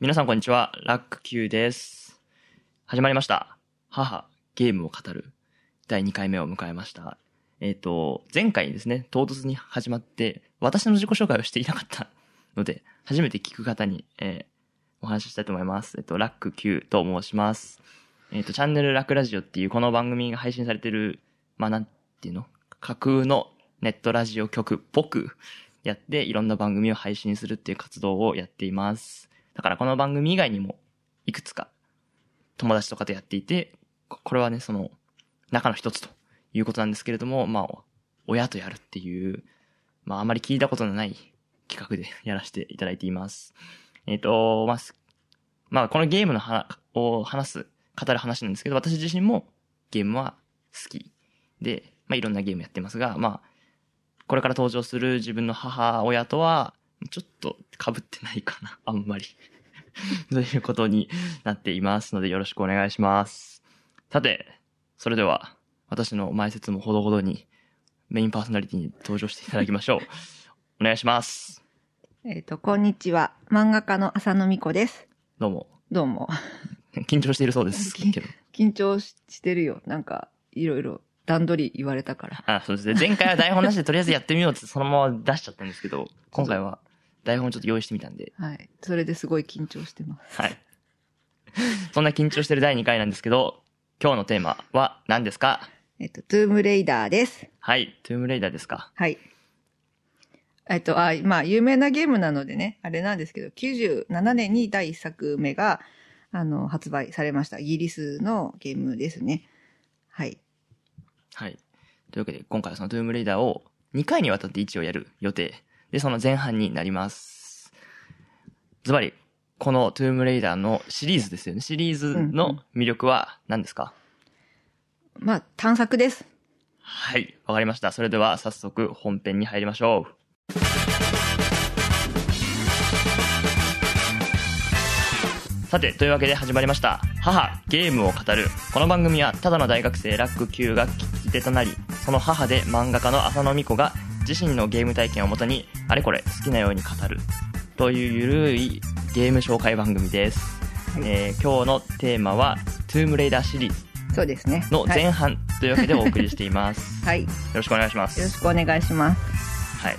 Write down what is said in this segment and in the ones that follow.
皆さんこんにちは、ラック Q です。始まりました。母、ゲームを語る第2回目を迎えました。えっ、と、前回ですね、唐突に始まって、私の自己紹介をしていなかったので、初めて聞く方に、えーお話ししたいと思います。えっ、と、ラック Q と申します。えっ、と、チャンネルラックラジオっていうこの番組が配信されてる、まあ、なんていうの？架空のネットラジオ局っぽくやって、いろんな番組を配信するっていう活動をやっています。だからこの番組以外にも、いくつか友達とかとやっていて、これはね、その、中の一つということなんですけれども、まあ、親とやるっていう、まあ、あまり聞いたことのない企画で やらせていただいています。えっ、と、まあ、まあ、このゲームの話を話す、語る話なんですけど、私自身もゲームは好きで、まあ、いろんなゲームやってますが、まあ、これから登場する自分の母親とは、ちょっと被ってないかな、あんまり。ということになっていますので、よろしくお願いします。さて、それでは、私の前説もほどほどに、メインパーソナリティに登場していただきましょう。お願いします。えっ、と、こんにちは。漫画家の浅野美子です。どうも。どうも。緊張しているそうです。緊張してるよ。なんか、いろいろ段取り言われたから。あ、そうですね。前回は台本なしでとりあえずやってみようってそのまま出しちゃったんですけど、今回は台本ちょっと用意してみたんで、はい。それですごい緊張してます。はい。そんな緊張してる第2回なんですけど、今日のテーマは何ですか？えっ、と、トゥームレイダーです。はい、トゥームレイダーですか？はい。えっ、と、あ、まあ、有名なゲームなのでね、あれなんですけど、97年に第1作目が、あの、発売されました。イギリスのゲームですね。はい。はい。というわけで、今回はそのトゥームレイダーを2回にわたって一応やる予定。で、その前半になります。ズバリ、このトゥームレイダーのシリーズですよね。シリーズの魅力は何ですか、まあ、探索です。はい、わかりました。それでは早速本編に入りましょう。さて、というわけで始まりました。母、ゲームを語る。この番組は、ただの大学生ラック Q が聞き手となり、その母で漫画家の浅野美子が自身のゲーム体験をもとに、あれこれ好きなように語る。というゆるいゲーム紹介番組です。はいえー今日のテーマは、トゥームレイダーシリーズそうですね。のはい。前半というわけでお送りしています。はい。よよろしくお願いします。ろしくお願いします。はい。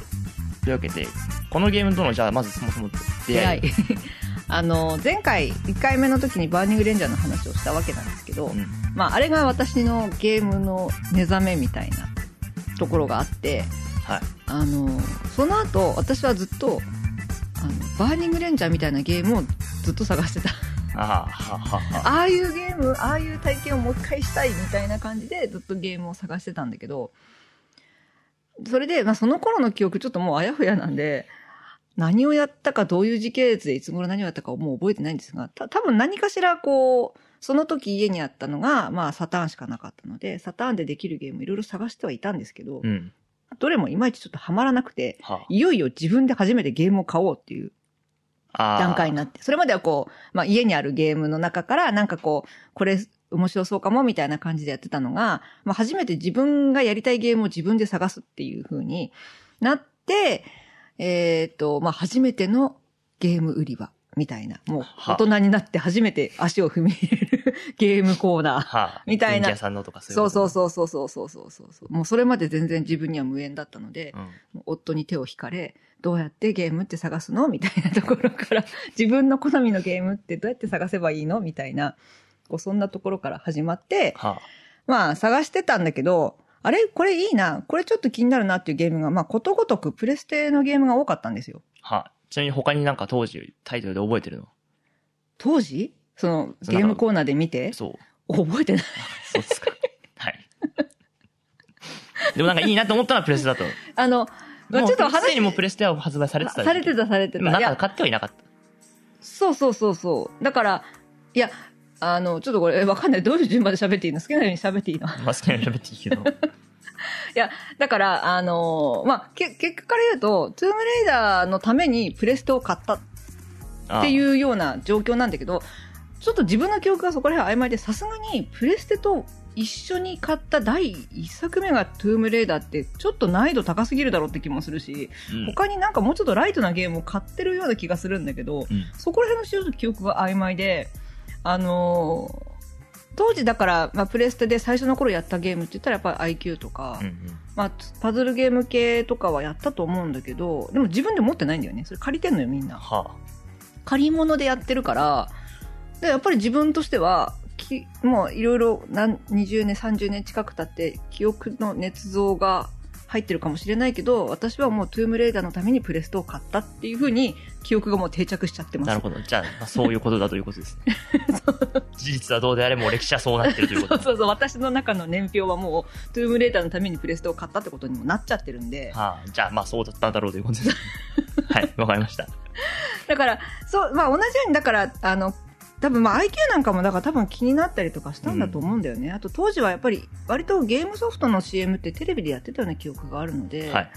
というわけで、このゲームとの、じゃあ、まずそもそも出会い。出会い あの前回1回目の時にバーニングレンジャーの話をしたわけなんですけど、うんまあ、あれが私のゲームの目覚めみたいなところがあってはい。あのその後私はずっとあのバーニングレンジャーみたいなゲームをずっと探してたあはははは。ああいうゲームああいう体験をもう一回したいみたいな感じでずっとゲームを探してたんだけどそれで、まあ、その頃の記憶ちょっともうあやふやなんで何をやったかどういう時系列でいつ頃何をやったかをもう覚えてないんですがた多分何かしらこうその時家にあったのが、まあ、サターンしかなかったのでサターンでできるゲームいろいろ探してはいたんですけど、うん。どれもいまいちちょっとハマらなくてはいよいよ自分で初めてゲームを買おうっていうあー。段階になって、それまではこう、まあ家にあるゲームの中からなんかこう、これ面白そうかもみたいな感じでやってたのが、まあ初めて自分がやりたいゲームを自分で探すっていう風になって、えっ、と、まあ初めてのゲーム売り場みたいな、もうは大人になって初めて足を踏み入れるゲームコーナー。はあ、みたいなさんのとかそうそううそうそうそうそうそうそう。もうそれまで全然自分には無縁だったのでい、うん。夫に手を引かれ、どうやってゲームって探すのみたいなところから、自分の好みのゲームってどうやって探せばいいのみたいな、こうそんなところから始まって、はまあ探してたんだけど、あれ？これいいなこれちょっと気になるなっていうゲームが、まあことごとくプレステのゲームが多かったんですよ。あ、はあ。ちなみに他になんか当時タイトルで覚えてるの？当時？そのゲームコーナーで見て、そう。覚えてない。そうですか。はい。でもなんかいいなと思ったのはプレステだと。あの、まあちょっと話すでにもうプレステは発売されてたされてたされてた。なんか買ってはいなかった。そうそうそうそう。だから、いや、あの、ちょっとこれわかんない。どういう順番で喋っていいの？好きなように喋っていいの？まあ好きなように喋っていいけど。いや、だから、あのーまあ、け、結果から言うと、トゥームレイダーのためにプレステを買ったっていううような状況なんだけど、ちょっと自分の記憶がそこら辺曖昧で、さすがにプレステと一緒に買った第一作目がトゥームレーダーってちょっと難易度高すぎるだろうって気もするし、うん。他になんかもうちょっとライトなゲームを買ってるような気がするんだけど、うんそこら辺の記憶が曖昧で、あのー当時だから、まあ、プレステで最初の頃やったゲームって言ったらやっぱり IQ とか、うんうんまあ、パズルゲーム系とかはやったと思うんだけど、でも自分で持ってないんだよね。それ借りてんのよ、みんな。は借り物でやってるから、で、やっぱり自分としては、きもういろいろ何、20年、30年近く経って、記憶の捏造が入ってるかもしれないけど、私はもうトゥームレーダーのためにプレステを買ったっていうふうに、記憶がもう定着しちゃってあ。ます。なるほど。じゃあ、まあ、そういうことだということですね。事実はどうであれも歴史はそうなってるということそう そうそう、私の中の年表はもう、トゥームレーダーのためにプレステを買ったってことにもなっちゃってるんで、はあ、じゃあ、まあそうだったんだろうということです。はい、わかりました。だから、そう、まあ同じように、だから、あの、多分まあ IQ なんかもだから多分気になったりとかしたんだと思うんだよね。あと当時はやっぱり割とゲームソフトの CM ってテレビでやってたような記憶があるので、はい。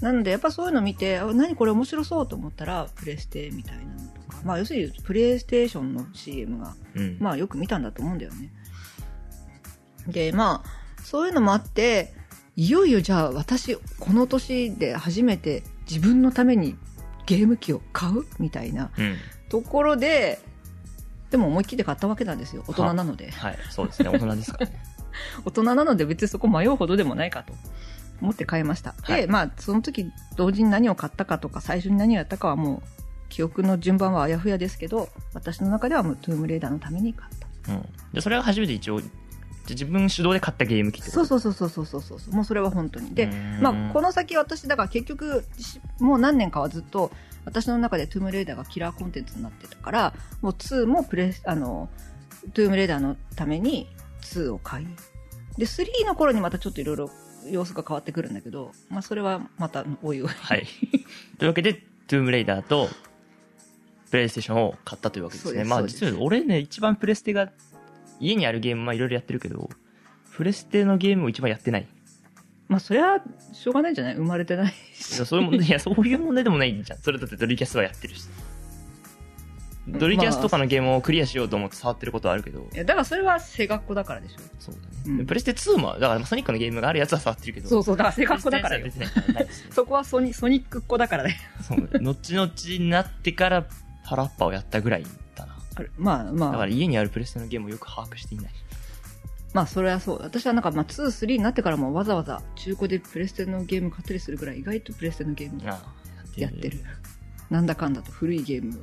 なのでやっぱそういうの見て、あ何これ面白そうと思ったらプレステみたいなのとか、まあ要するにプレイステーションの CM が、うん。まあよく見たんだと思うんだよね。で、まあ、そういうのもあって、いよいよじゃあ私、この年で初めて自分のためにゲーム機を買うみたいなうん。ところで、でも思い切って買ったわけなんですよ。大人なので。はい、そうですね。大人ですからね。大人なので別にそこ迷うほどでもないかと思って買いました。はいで、まあ、その時同時に何を買ったかとか、最初に何をやったかはもう、記憶の順番はあやふやですけど、私の中ではもうトゥームレーダーのために買った。うん。で、それが初めて一応、じゃ自分主導で買ったゲーム機ってそうそうそうそうそうそうそう。もうそれは本当に。でまあ、この先私、だから結局、しもう何年かはずっと、私の中でトゥームレーダーがキラーコンテンツになってたから、もう2もプレス、あの、トゥームレーダーのために2を買い。で、3の頃にまたちょっといろいろ様子が変わってくるんだけど、まあ、それはまたおいおい。はい。というわけで、トゥームレイダーと、プレイステーションを買ったというわけですね。すそうです実は俺ね、一番プレステが、家にあるゲームはいろいろやってるけど、プレステのゲームを一番やってない。まあ、それはしょうがないんじゃない？生まれてないし。いやそういう問題、いや、そういう問題でもないんじゃん。それだってドリキャスはやってるし。ドリキャスとかのゲームをクリアしようと思って触ってることはあるけど、いや、だからそれは背学校だからでしょ。そうだね。うんプレステ2も、だからソニックのゲームがあるやつは触ってるけど、そうそう、だから背学校だからよ別にそこはソニソニックっ子だからね。そう、後々になってからパラッパをやったぐらいだな。あれまあまあ。だから家にあるプレステのゲームをよく把握していない。まあそれはそう。私はなんかまあ2、3になってからもわざわざ中古でプレステのゲーム買ったりするぐらい意外とプレステのゲームああやってる。。なんだかんだと古いゲーム、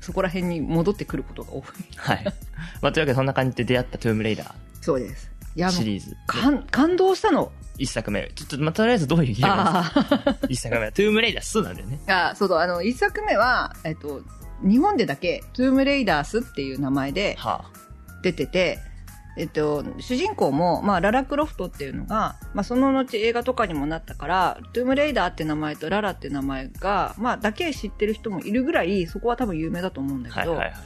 そこら辺に戻ってくることが多い。はい。まあ、というわけでそんな感じで出会ったトゥームレイダーそうです。シリーズ。感感動したの。一作目。ちょっと、まあ、とりあえずどういうゲームあですか？一作目は。トゥームレイダー2なんだよね。あ。そうそう、あの、一作目は、えっと、日本でだけ、トゥームレイダースっていう名前では出てて、えっと、主人公も、まあ、ララ・クロフトっていうのが、まあ、その後映画とかにもなったから、トゥームレイダーって名前とララって名前が、まあ、だけ知ってる人もいるぐらい、そこは多分有名だと思うんだあ。けど、はいはいはい。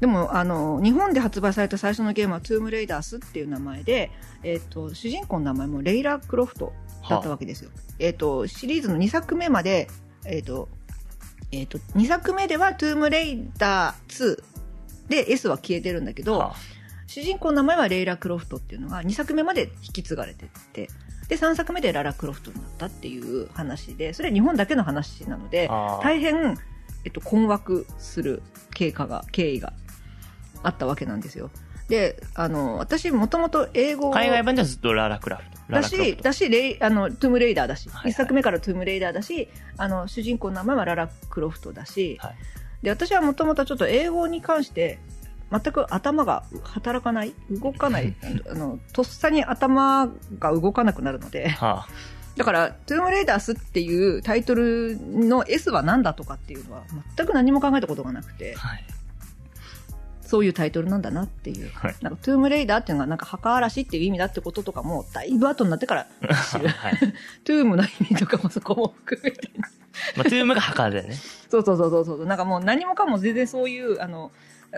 でも、あの、日本で発売された最初のゲームはトゥームレイダースっていう名前で、えっと、主人公の名前もレイラ・クロフトだったわけですよ。えっと、シリーズの2作目まで、えっと、えっと、2作目ではトゥームレイダー2で S は消えてるんだけど、は主人公の名前はレイラ・クロフトっていうのが2作目まで引き継がれてって、で、3作目でララ・クロフトになったっていう話で、それは日本だけの話なので、大変、えっと、困惑する経過が、経緯があったわけなんですよ。で、あの、私もともと英語を海外版ではずっとララクラフト。ラだし。だし、レイ、あの、トゥームレイダーだし、一、はいはい作目からトゥームレイダーだし、あの、主人公の名前はララ・クロフトだし、はいで、私はもともとちょっと英語に関して、全く頭が働かない、動かない、あの、とっさに頭が動かなくなるので、はだから、トゥームレイダースっていうタイトルの S は何だとかっていうのは全く何も考えたことがなくてあ。、はい。そういうタイトルなんだなっていう。はい。なんか、トゥームレイダーっていうのがなんか墓荒らしっていう意味だってこととかも、だいぶ後になってから知る。はい。トゥームの意味とかもそこも含めて。まあ、トゥームが墓だよね。そうそうそうそうそう。なんかもう何もかも全然そういう、あの、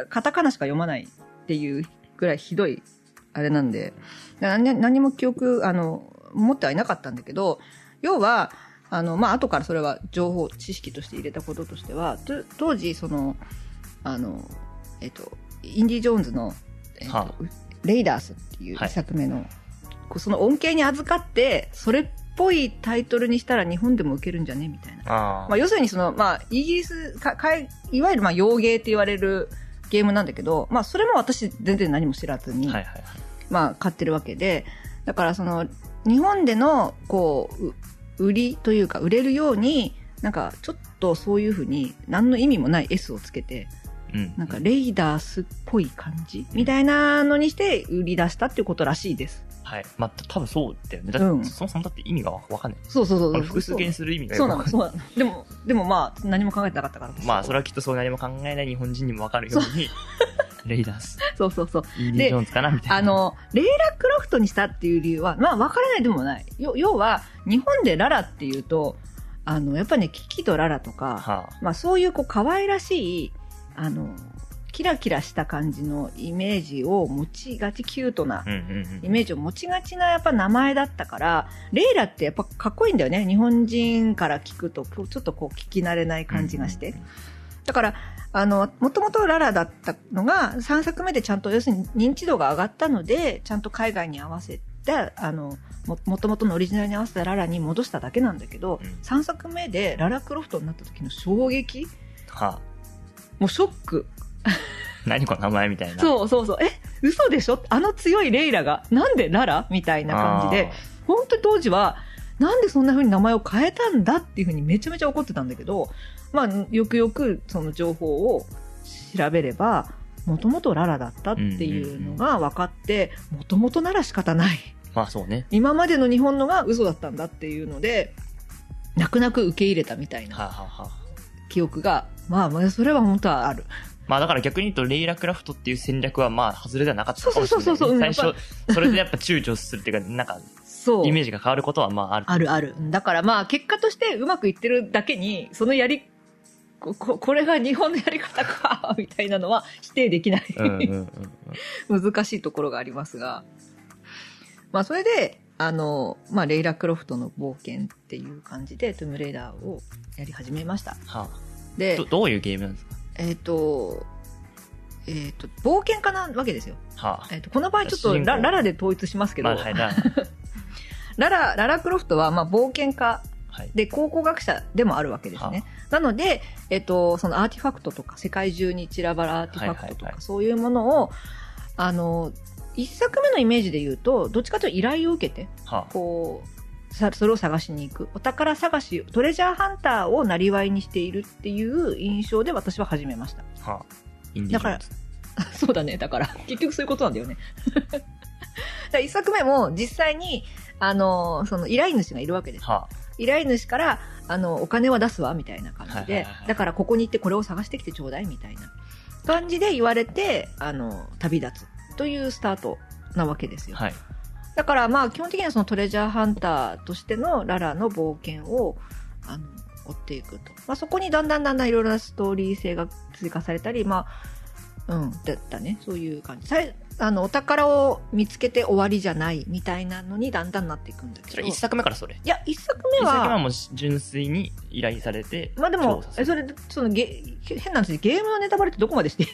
カタカナしか読まないっていうぐらいひどい、あれなんで、何何も記憶、あの、持ってはいなかったんだけど、要は、あの、まあ、後からそれは情報、知識として入れたこととしては、と当時、その、あの、えっと、インディ・ジョーンズの、えっとはレイダースっていうはい。一作目の、こうその恩恵に預かって、それっぽいタイトルにしたら日本でも受けるんじゃね？みたいな。あ。まあ、要するにその、まあ、イギリスか、かいいわゆるまあ、洋芸って言われるゲームなんだけど、まあ、それも私全然何も知らずに、はいはいはい。まあ、買ってるわけで、だからその、日本での、こう、う売りというか、売れるように、なんか、ちょっとそういうふうに、何の意味もない S をつけて、うん。なんか、レイダースっぽい感じみたいなのにして売り出したっていうことらしいです。はい。まあ、た多分そうだよね。だって、うんそもそもだって意味がわわかんない。そうそうそうそう。複数形にする意味がそうなの、よくわかんそうなの。でも、でもまあ、何も考えてなかったから。私まあ、それはきっとそう何も考えない日本人にもわかるように、レイダース、そうそうそう。イーディ・ジョーンズかなみたいな。あ、の、レイラ・クロフトにしたっていう理由は、まあ、分からないでもない。よ要は、日本でララっていうと、あの、やっぱね、キキとララとか、はまあ、そういう、こう、可愛らしい、あの、キラキラした感じのイメージを持ちがち、キュートなイメージを持ちがちなやっぱ名前だったから、レイラってやっぱかっこいいんだよね。日本人から聞くと、ちょっとこう聞き慣れない感じがして。だから、あの、もともとララだったのが、3作目でちゃんと、要するに認知度が上がったので、ちゃんと海外に合わせて、あの、も、もともとのオリジナルに合わせたララに戻しただけなんだけど、うん3作目でララクロフトになった時の衝撃はあ。もうショック。何この名前みたいな。そうそうそう。え、嘘でしょ？あの強いレイラが、なんでララみたいな感じで、本当に当時は、なんでそんな風に名前を変えたんだっていう風にめちゃめちゃ怒ってたんだけど、まあ、よくよくその情報を調べれば、もともとララだったっていうのが分かって、もともとなら仕方ない。まあそうね。今までの日本のが嘘だったんだっていうので、泣く泣く受け入れたみたいな記憶が、まあまあ、それは本当はある。まあだから逆に言うと、レイラクラフトっていう戦略はまあ外れではなかったかもしれない、そうそうそうそう最初、それでやっぱ躊躇するっていうか、なんか、そう。イメージが変わることはまあある。あるある。だからまあ結果としてうまくいってるだけに、そのやり、こここれが日本のやり方か、みたいなのは否定できない。うんうんうんうん。難しいところがありますが。まあそれで、あの、まあレイラ・クロフトの冒険っていう感じでトゥームレイダーをやり始めました。はあ、でど、どういうゲームなんですか？えっ、と、えっ、と、冒険家なわけですよ。はあ。えっ、と、この場合ちょっとラララで統一しますけど、まあはい、だ ララ、ララ・クロフトはまあ冒険家はい。で、考古学者でもあるわけですね。なので、えっと、そのアーティファクトとか、世界中に散らばるアーティファクトとか、はいはいはいそういうものを、あの、一作目のイメージで言うと、どっちかというと依頼を受けて、はこう、さそれを探しに行く。お宝探し、トレジャーハンターをなりわいにしているっていう印象で私は始めました。あ。はあ。インディ・ジョーンズ。そうだね。だから、結局そういうことなんだよね。だから一作目も実際に、あの、その依頼主がいるわけです。は依頼主から、あの、お金は出すわ、みたいな感じではいはいはいは、いだからここに行ってこれを探してきてちょうだい、みたいな感じで言われて、あの、旅立つというスタートなわけですよ。あ。はい。だからまあ、基本的にはそのトレジャーハンターとしてのララの冒険を、あの、追っていくと。まあ、そこにだんだんだんだんいろいろなストーリー性が追加されたり、まあ、うん、だったね。そういう感じ。あの、お宝を見つけて終わりじゃないみたいなのにだんだんなっていくんだけど。それ一作目からそれ？いや、一作目一作目はは、もう純粋に依頼されて、まあでもそれ、そのゲ、変な話、ゲームのネタバレってどこまでしていい？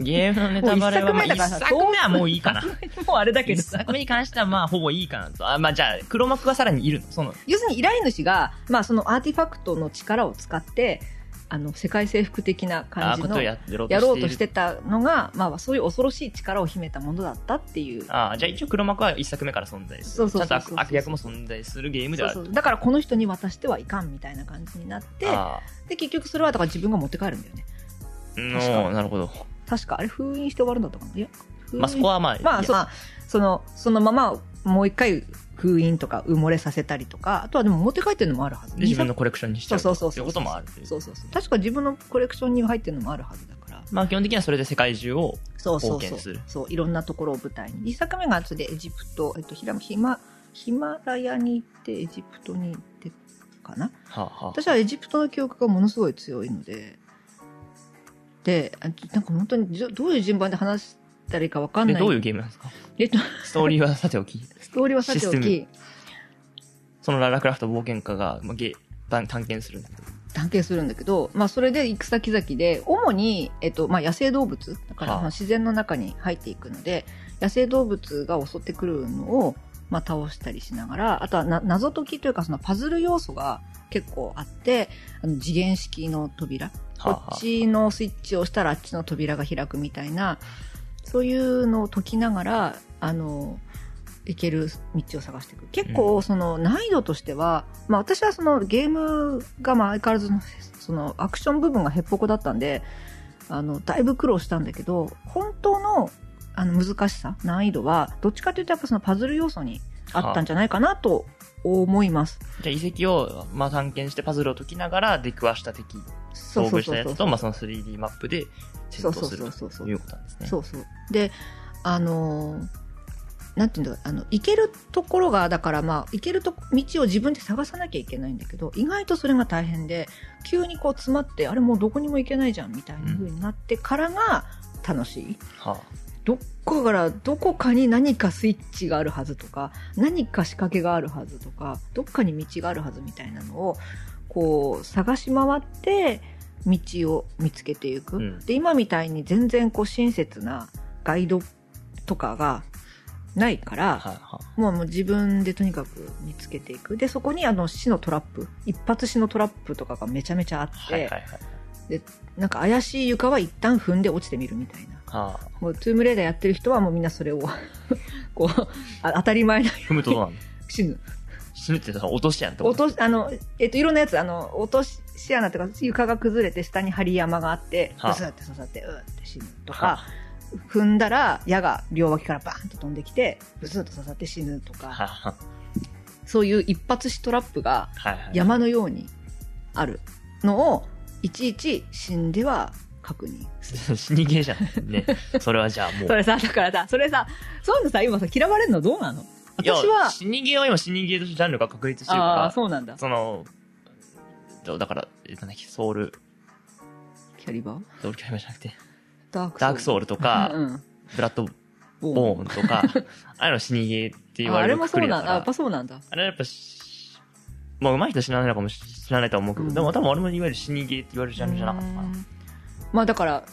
ゲームのネタバレは、まあ一もう一作目はもういいかな。もうあれだけど一作目に関してはまあほぼいいかなと。あ、まあじゃあ、黒幕はさらにいるの？その、要するに依頼主が、まあそのアーティファクトの力を使って、あの、世界征服的なあ感じのややろうとしてたのが、まあそういう恐ろしい力を秘めたものだったっていう。ああ、じゃあ一応黒幕は一作目から存在する。そうそうそうそう悪悪役も存在するゲームではある。そうそうだからこの人に渡してはいかんみたいな感じになって、あで、結局それはだから自分が持って帰るんだよね。あ、確かのなるほど。確か、あれ封印して終わるんだったかな？いや、封印まあそこはまあ、まあ、そまあその、そのままもう一回封印とか埋もれさせたりとか、あとはでも持って帰ってるのもあるはず。で自分のコレクションにしちゃうそうそうそういうこともあるそうそうそう。確か自分のコレクションに入ってるのもあるはずだから。まあ基本的にはそれで世界中を、そうそうそう冒険する。そう、いろんなところを舞台に。一作目が後でエジプト、えっと、ヒラヒマ、ヒマラヤに行って、エジプトに行ってかな？はあ、はあ、私はエジプトの記憶がものすごい強いので、なんか本当にどどういう順番で話したらいいかわかんない。でどういうゲームなんですか？えっと、ストーリーはさておき。ストーリーはさておき、そのララクラフト冒険家が、まあ、ゲ探探検するんだけど。探検するんだけど、まあそれで行く先々で、主に、えっと、まあ野生動物、だから自然の中に入っていくので、野生動物が襲ってくるのを、まあ、倒したりしながら、あとはな謎解きというかそのパズル要素が結構あって、あの次元式の扉、こはあっちのスイッチを押したらあっちの扉が開くみたいな、そういうのを解きながら、あの、行ける道を探していく。結構、その難易度としては、まあ私はそのゲームがまあ相変わらずの、そのアクション部分がへっぽこだったんで、あの、だいぶ苦労したんだけど、本当のあの難しさ、難易度は、どっちかというとやっぱそのパズル要素にあったんじゃないかなと思います。じゃあ遺跡を、まあ、探検してパズルを解きながら出くわした敵、遭遇したやつと、まあ、その 3D マップで戦闘するそうそうそうそうということなんですね。そうそう。で、あのーなんていうんだあの、行けるところが、だからまあ、行けると道を自分で探さなきゃいけないんだけど、意外とそれが大変で、急にこう詰まって、あれもうどこにも行けないじゃん、みたいな風になってからが楽しい。はどっかから、どこかに何かスイッチがあるはずとか、何か仕掛けがあるはずとか、どっかに道があるはずみたいなのを、こう、探し回って、道を見つけていく。うんで、今みたいに全然こう、親切なガイドとかがないから、あ、はいはもうもう自分でとにかく見つけていく。で、そこにあの死のトラップ、一発死のトラップとかがめちゃめちゃあって、はいはいはい。なんか怪しい床は一旦踏んで落ちてみるみたいな。はあ、もうトゥームレーダーやってる人はもうみんなそれを、こう、あ当たり前なよ踏むとどうなの？うに死ぬ。死ぬってさ、落としやんって落とし、あの、えっと、いろんなやつ、あの、落とし穴とか床が崩れて下に針山があって、はあ。ブスって刺さって、うーって死ぬとはか、踏んだら矢が両脇からバーンと飛んできて、ブスッと刺さって死ぬとか、ははそういう一発死トラップがはいはい。山のようにあるのを、いちいち死んでは確認する。死にゲーじゃん。ね。それはじゃあもう。それさ、だからさ、それさ、そういうのさ、今さ、嫌われるのどうなの？私は、死にゲーは今死にゲーとしてジャンルが確立してるああ、から、そうなんだ。その、だだから、えなんだっけ、ソウル、キャリバー？ソウルキャリバーじゃなくて、ダークダークソウルとか、うんうんブラッドボボーンとか、ああいうの死にゲーって言ああれわれるくもそうなんだ。あやっぱそうなんだ。あれはやっぱし、まあ上手い人は知らないのかもし知らないとは思うけど、うんでも多分俺もいわゆる死にゲーって言われるジャンルじゃなかったかな。うんまあだから、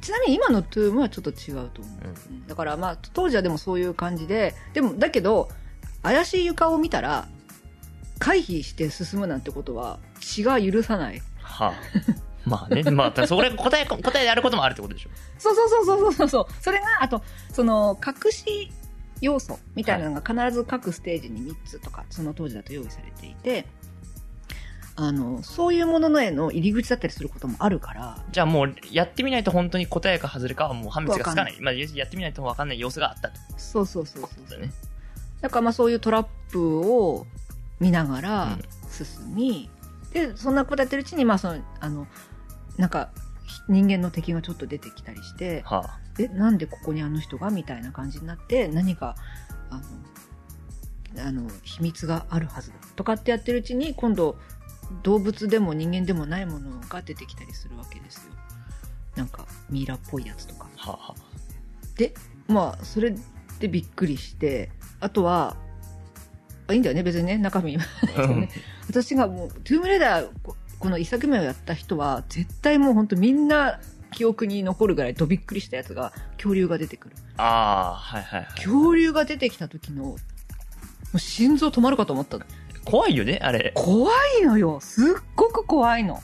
ちなみに今のトゥームはちょっと違うと思う。うんうんだからまあ当時はでもそういう感じで、でもだけど、怪しい床を見たら、回避して進むなんてことは血が許さない。はあ。まあね、まあ、それ答え、答えであることもあるってことでしょ。そうそうそうそうそうそう。それが、あと、その、隠し要素みたいなのが必ず各ステージに3つとか、その当時だと用意されていて、あの、そういうもののへの入り口だったりすることもあるから、じゃあもう、やってみないと本当に答えか外れかはもう判別がつかない。まあ、やってみないと分かんない様子があったってそうそうそうそう。ね。だからまあそういうトラップを見ながらうん。進み、で、そんなことやってるうちに、まあその、あの、なんか、人間の敵がちょっと出てきたりして、はあ。え、なんでここにあの人がみたいな感じになって、何か、あの、あの、秘密があるはずだ。とかってやってるうちに、今度、動物でも人間でもないものが出てきたりするわけですよ。なんか、ミイラっぽいやつとか。はあ、はで、まあ、それでびっくりして、あとは、あいいんだよね、別にね、中身。私がもう、トゥームレーダー、ここの一作目をやった人は、絶対もう本当みんな記憶に残るぐらいどびっくりしたやつが、恐竜が出てくる。ああ、はいはいはい。恐竜が出てきた時の、もう心臓止まるかと思ったの。怖いよね、あれ。怖いのよ。すっごく怖いの。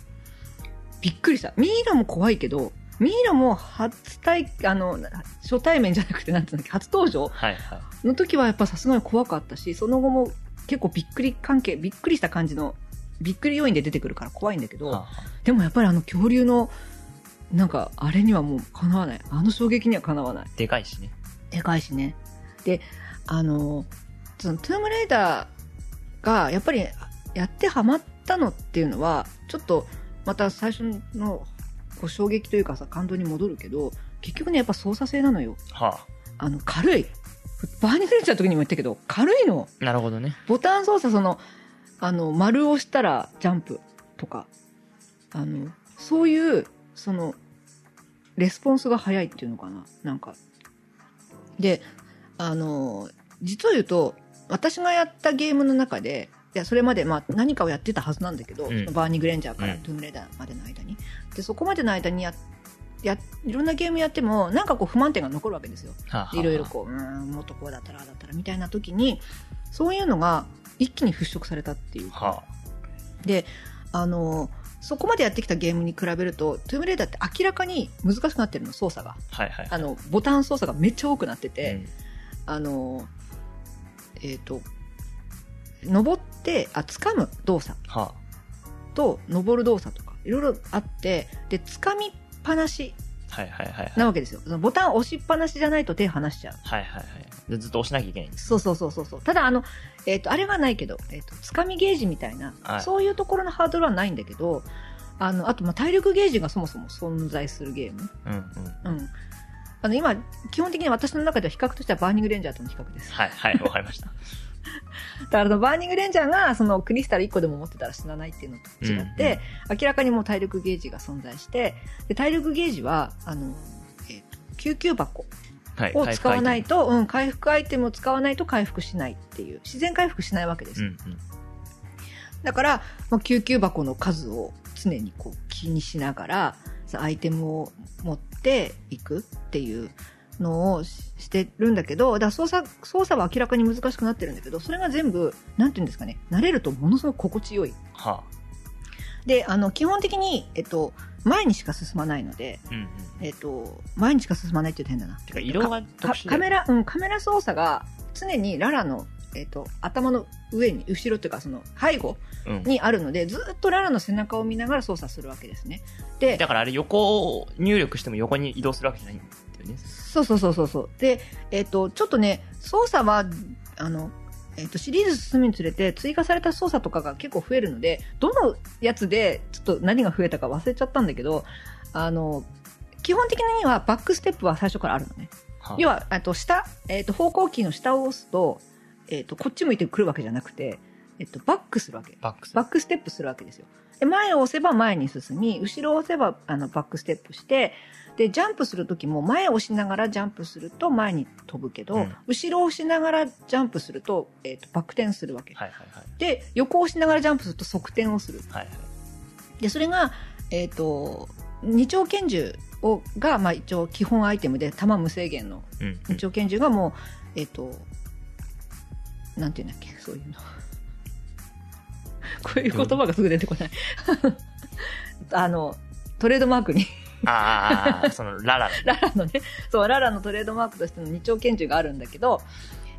びっくりした。ミイラも怖いけど、ミイラも初対、あの、初対面じゃなくて、なんていうんだっけ、初登場はいはい。の時はやっぱさすがに怖かったし、その後も結構びっくり関係、びっくりした感じの、びっくり要因で出てくるから怖いんだけど、はあはでもやっぱりあの恐竜の、なんか、あれにはもうかなわない。あの衝撃にはかなわない。あでかいしね。でかいしね。で、あの、そのトゥームレイダーがやっぱりやってハマったのっていうのは、ちょっとまた最初のこう衝撃というかさ、感動に戻るけど、結局ね、やっぱ操作性なのよ。はあの、軽い。バーニクレンチャーの時にも言ったけど、軽いの。あ。なるほどね。ボタン操作、その、あの、丸を押したらジャンプとか、あの、そういう、その、レスポンスが早いっていうのかななんか。で、あの、実を言うと、私がやったゲームの中で、いや、それまで、まあ、何かをやってたはずなんだけど、うんバーニー・グレンジャーからうんトゥームレーダーまでの間に。で、そこまでの間にやっやいろんなゲームやってもなんかこう不満点が残るわけですよはあはあいろいろこううんもっとこうだったらだったらみたいな時にそういうのが一気に払拭されたっていう。かはであのそこまでやってきたゲームに比べるとトゥームレーダーって明らかに難しくなってるの操作が。あはいはい。あのボタン操作がめっちゃ多くなってて、うん。あのえっ、と登ってあ掴む動作はと登る動作とかいろいろあってで掴みっぱなしあはいはいはいはい。なわけですよ。そのボタン押しっぱなしじゃないと手離しちゃう。はいはいはい。でずっと押しなきゃいけないんです。そうそうそうそうそう。ただあの、えっとあれはないけど、えっと掴みゲージみたいな、はい。そういうところのハードルはないんだけどあのあとまあ体力ゲージがそもそも存在するゲーム、うんうん。うん、あの今基本的に私の中では比較としてはバーニングレンジャーとの比較です。はいはいわかりました。だからバーニングレンジャーがそのクリスタル1個でも持ってたら死なないっていうのと違って、明らかにもう体力ゲージが存在してで体力ゲージはあの、えーと救急箱。はいを使わないとと、うん、回復アイテムを使わないと回復しないっていう。自然回復しないわけですよ、うんうん。だから、まあ、救急箱の数を常にこう気にしながらさアイテムを持っていくっていうのをししてるんだけどだ操作操作は明らかに難しくなってるんだけどそれが全部なんていうんですかね慣れるとものすごく心地よい。はであの基本的に、えっと、前にしか進まないので、あうんうん。えっと、前にしか進まないって言うと変だな。てか色がカメラ、うん、カメラ操作が常にララの、えっと、頭の上に後ろっていうかその背後うん。にあるのでずっとララの背中を見ながら操作するわけですね。でだからあれ横を入力しても横に移動するわけじゃないんだよね。そうそうそうそうそう。で、えっとちょっとね操作はあの、えっとシリーズ進むにつれて追加された操作とかが結構増えるのでどのやつでちょっと何が増えたか忘れちゃったんだけどあの基本的にはバックステップは最初からあるのね。はあ要はあと下、えっと方向キーの下を押すと,、えっとこっち向いてくるわけじゃなくて、えっとバックするわけ。バックステップするわけですよ。で前を押せば前に進み、後ろを押せばあのバックステップして、で、ジャンプするときも前を押しながらジャンプすると前に飛ぶけど、うん後ろを押しながらジャンプすると、えっ、と、バック転するわけ。はいはいはいで、横を押しながらジャンプすると側転をする。はいはいで、それが、えっ、と、二丁拳銃をが、まあ一応基本アイテムで、弾無制限のうんうん二丁拳銃がもう、えっ、と、なんていうんだっけ、そういうの。こういう言葉がすぐ出てこない。あの、トレードマークに、あーあーそのララ ララのね、そう、ララのトレードマークとしての二丁拳銃があるんだけど、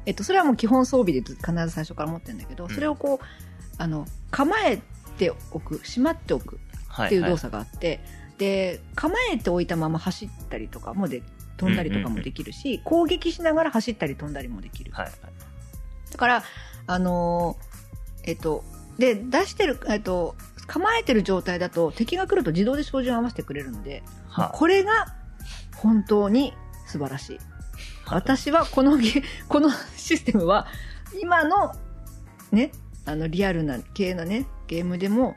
えっと、それはもう基本装備でず必ず最初から持ってるんだけど、それをこう、あの、構えておく、しまっておくはっていう動作があって、で、構えておいたまま走ったりとかもで、飛んだりとかもできるし、攻撃しながら走ったり飛んだりもできる。はいはい。だから、あのーえっと、で、出してる、えっと、構えてる状態だと敵が来ると自動で照準を合わせてくれるので、はあこれが本当に素晴らしい。はあ私はこのゲ、このシステムは今のね、あのリアルな系のね、ゲームでも